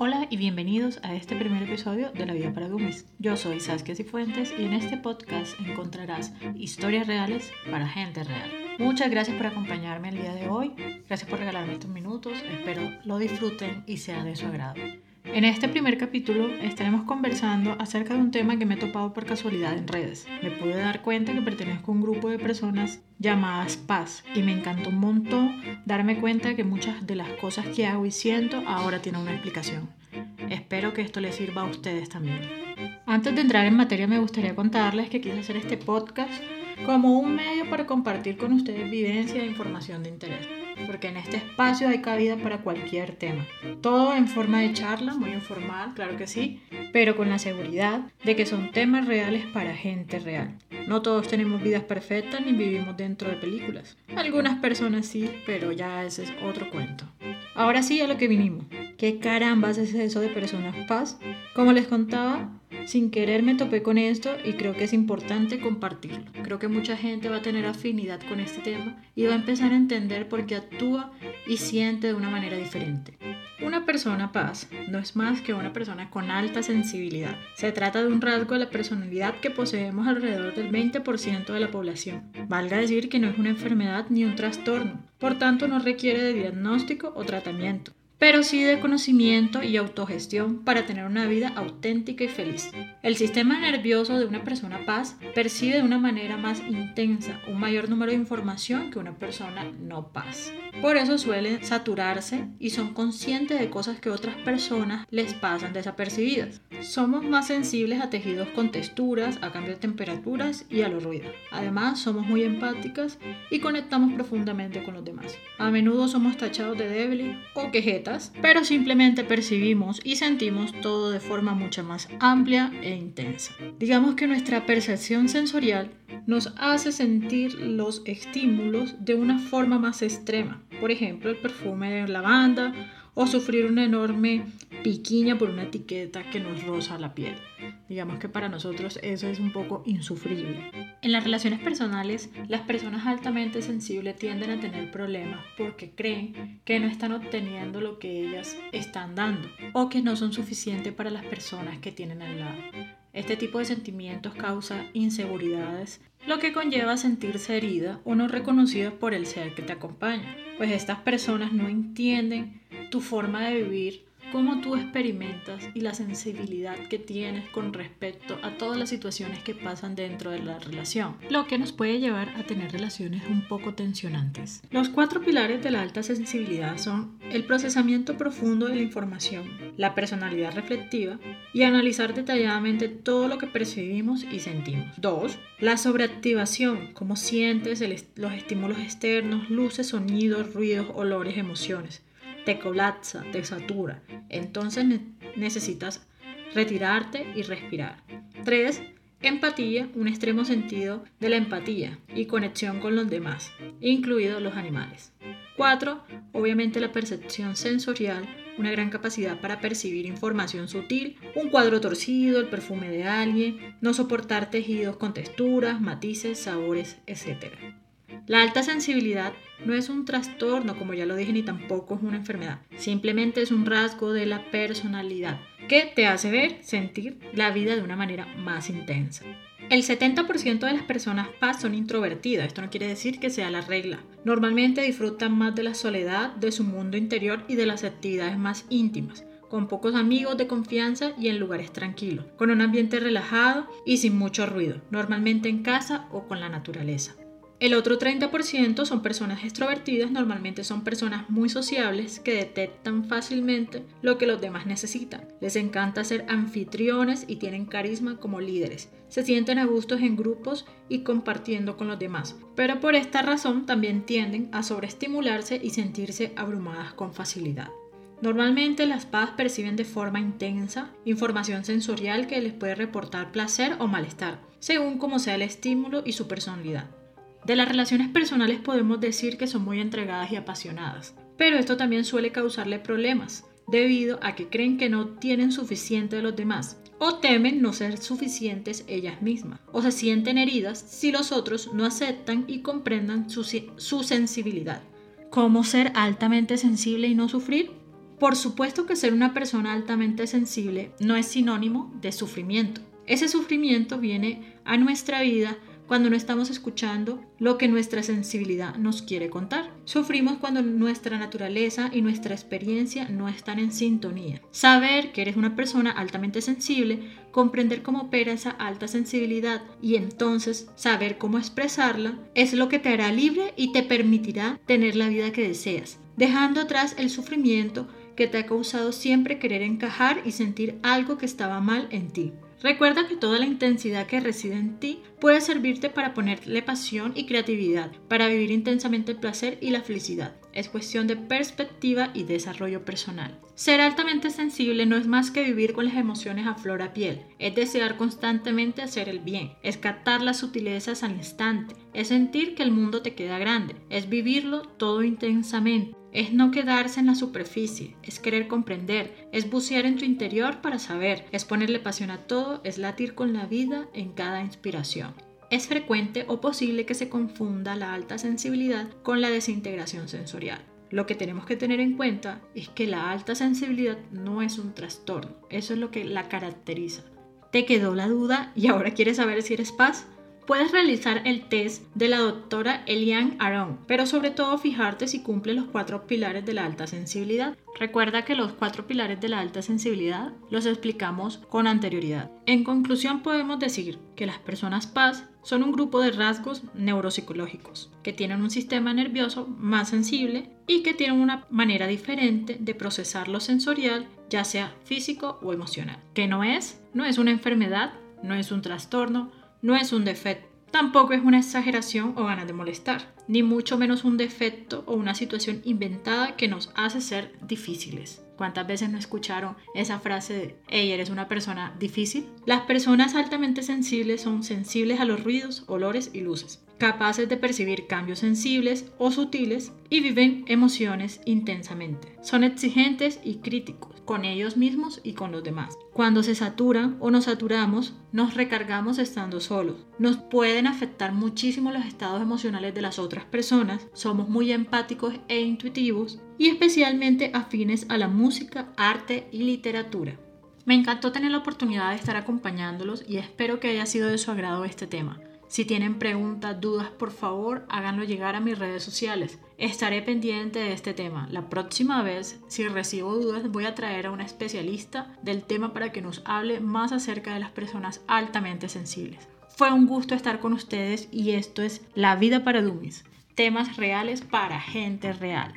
Hola y bienvenidos a este primer episodio de La Vida para Dummies. Yo soy Saskia Cifuentes y en este podcast encontrarás historias reales para gente real. Muchas gracias por acompañarme el día de hoy, gracias por regalarme estos minutos, espero lo disfruten y sea de su agrado. En este primer capítulo estaremos conversando acerca de un tema que me he topado por casualidad en redes. Me pude dar cuenta que pertenezco a un grupo de personas llamadas Paz y me encantó un montón darme cuenta que muchas de las cosas que hago y siento ahora tienen una explicación. Espero que esto les sirva a ustedes también. Antes de entrar en materia me gustaría contarles que quise hacer este podcast como un medio para compartir con ustedes vivencia e información de interés porque en este espacio hay cabida para cualquier tema. Todo en forma de charla, muy informal, claro que sí, pero con la seguridad de que son temas reales para gente real. No todos tenemos vidas perfectas ni vivimos dentro de películas. Algunas personas sí, pero ya ese es otro cuento. Ahora sí a lo que vinimos. ¿Qué carambas es eso de personas paz? Como les contaba, sin querer me topé con esto y creo que es importante compartirlo. Creo que mucha gente va a tener afinidad con este tema y va a empezar a entender por qué actúa y siente de una manera diferente. Una persona paz no es más que una persona con alta sensibilidad. Se trata de un rasgo de la personalidad que poseemos alrededor del 20% de la población. Valga decir que no es una enfermedad ni un trastorno, por tanto no requiere de diagnóstico o tratamiento pero sí de conocimiento y autogestión para tener una vida auténtica y feliz. El sistema nervioso de una persona paz percibe de una manera más intensa un mayor número de información que una persona no paz. Por eso suelen saturarse y son conscientes de cosas que otras personas les pasan desapercibidas. Somos más sensibles a tejidos con texturas, a cambios de temperaturas y a los ruidos. Además, somos muy empáticas y conectamos profundamente con los demás. A menudo somos tachados de débiles o quejetas pero simplemente percibimos y sentimos todo de forma mucho más amplia e intensa. Digamos que nuestra percepción sensorial nos hace sentir los estímulos de una forma más extrema. Por ejemplo, el perfume de lavanda o sufrir una enorme piquiña por una etiqueta que nos roza la piel. Digamos que para nosotros eso es un poco insufrible. En las relaciones personales, las personas altamente sensibles tienden a tener problemas porque creen que no están obteniendo lo que ellas están dando o que no son suficientes para las personas que tienen al lado. Este tipo de sentimientos causa inseguridades, lo que conlleva sentirse herida o no reconocida por el ser que te acompaña, pues estas personas no entienden tu forma de vivir cómo tú experimentas y la sensibilidad que tienes con respecto a todas las situaciones que pasan dentro de la relación, lo que nos puede llevar a tener relaciones un poco tensionantes. Los cuatro pilares de la alta sensibilidad son el procesamiento profundo de la información, la personalidad reflectiva y analizar detalladamente todo lo que percibimos y sentimos. 2. La sobreactivación, cómo sientes los estímulos externos, luces, sonidos, ruidos, olores, emociones te colapsa, te satura. Entonces necesitas retirarte y respirar. 3. Empatía, un extremo sentido de la empatía y conexión con los demás, incluidos los animales. 4. Obviamente la percepción sensorial, una gran capacidad para percibir información sutil, un cuadro torcido, el perfume de alguien, no soportar tejidos con texturas, matices, sabores, etc. La alta sensibilidad no es un trastorno, como ya lo dije, ni tampoco es una enfermedad. Simplemente es un rasgo de la personalidad que te hace ver, sentir la vida de una manera más intensa. El 70% de las personas paz son introvertidas, esto no quiere decir que sea la regla. Normalmente disfrutan más de la soledad, de su mundo interior y de las actividades más íntimas con pocos amigos de confianza y en lugares tranquilos, con un ambiente relajado y sin mucho ruido, normalmente en casa o con la naturaleza. El otro 30% son personas extrovertidas, normalmente son personas muy sociables que detectan fácilmente lo que los demás necesitan. Les encanta ser anfitriones y tienen carisma como líderes. Se sienten a gustos en grupos y compartiendo con los demás, pero por esta razón también tienden a sobreestimularse y sentirse abrumadas con facilidad. Normalmente las PAS perciben de forma intensa información sensorial que les puede reportar placer o malestar, según como sea el estímulo y su personalidad. De las relaciones personales podemos decir que son muy entregadas y apasionadas, pero esto también suele causarle problemas, debido a que creen que no tienen suficiente de los demás, o temen no ser suficientes ellas mismas, o se sienten heridas si los otros no aceptan y comprendan su, sensibilidad. ¿Cómo ser altamente sensible y no sufrir? Por supuesto que ser una persona altamente sensible no es sinónimo de sufrimiento. Ese sufrimiento viene a nuestra vida cuando no estamos escuchando lo que nuestra sensibilidad nos quiere contar. Sufrimos cuando nuestra naturaleza y nuestra experiencia no están en sintonía. Saber que eres una persona altamente sensible, comprender cómo opera esa alta sensibilidad y entonces saber cómo expresarla es lo que te hará libre y te permitirá tener la vida que deseas, dejando atrás el sufrimiento que te ha causado siempre querer encajar y sentir algo que estaba mal en ti. Recuerda que toda la intensidad que reside en ti puede servirte para ponerle pasión y creatividad, para vivir intensamente el placer y la felicidad. Es cuestión de perspectiva y desarrollo personal. Ser altamente sensible no es más que vivir con las emociones a flor a piel, es desear constantemente hacer el bien, es captar las sutilezas al instante, es sentir que el mundo te queda grande, es vivirlo todo intensamente es no quedarse en la superficie, es querer comprender, es bucear en tu interior para saber, es ponerle pasión a todo, es latir con la vida en cada inspiración. Es frecuente o posible que se confunda la alta sensibilidad con la desintegración sensorial. Lo que tenemos que tener en cuenta es que la alta sensibilidad no es un trastorno, eso es lo que la caracteriza. ¿Te quedó la duda y ahora quieres saber si eres paz? Puedes realizar el test de la doctora Eliane Aron, pero sobre todo fijarte si cumple los cuatro pilares de la alta sensibilidad. Recuerda que los cuatro pilares de la alta sensibilidad los explicamos con anterioridad. En conclusión podemos decir que las personas paz son un grupo de rasgos neuropsicológicos que tienen un sistema nervioso más sensible y que tienen una manera diferente de procesar lo sensorial, ya sea físico o emocional. Que no es, no es una enfermedad, no es un trastorno, no es un defecto, tampoco es una exageración o ganas de molestar, ni mucho menos un defecto o una situación inventada que nos hace ser difíciles. ¿Cuántas veces no escucharon esa frase de, hey, eres una persona difícil? Las personas altamente sensibles son sensibles a los ruidos, olores y luces, capaces de percibir cambios sensibles o sutiles y viven emociones intensamente. Son exigentes y críticos con ellos mismos y con los demás. Cuando se saturan o nos saturamos, nos recargamos estando solos. Nos pueden afectar muchísimo los estados emocionales de las otras personas. Somos muy empáticos e intuitivos y especialmente afines a la música, arte y literatura. Me encantó tener la oportunidad de estar acompañándolos y espero que haya sido de su agrado este tema. Si tienen preguntas, dudas, por favor, háganlo llegar a mis redes sociales. Estaré pendiente de este tema. La próxima vez, si recibo dudas, voy a traer a una especialista del tema para que nos hable más acerca de las personas altamente sensibles. Fue un gusto estar con ustedes y esto es La vida para Dummies. Temas reales para gente real.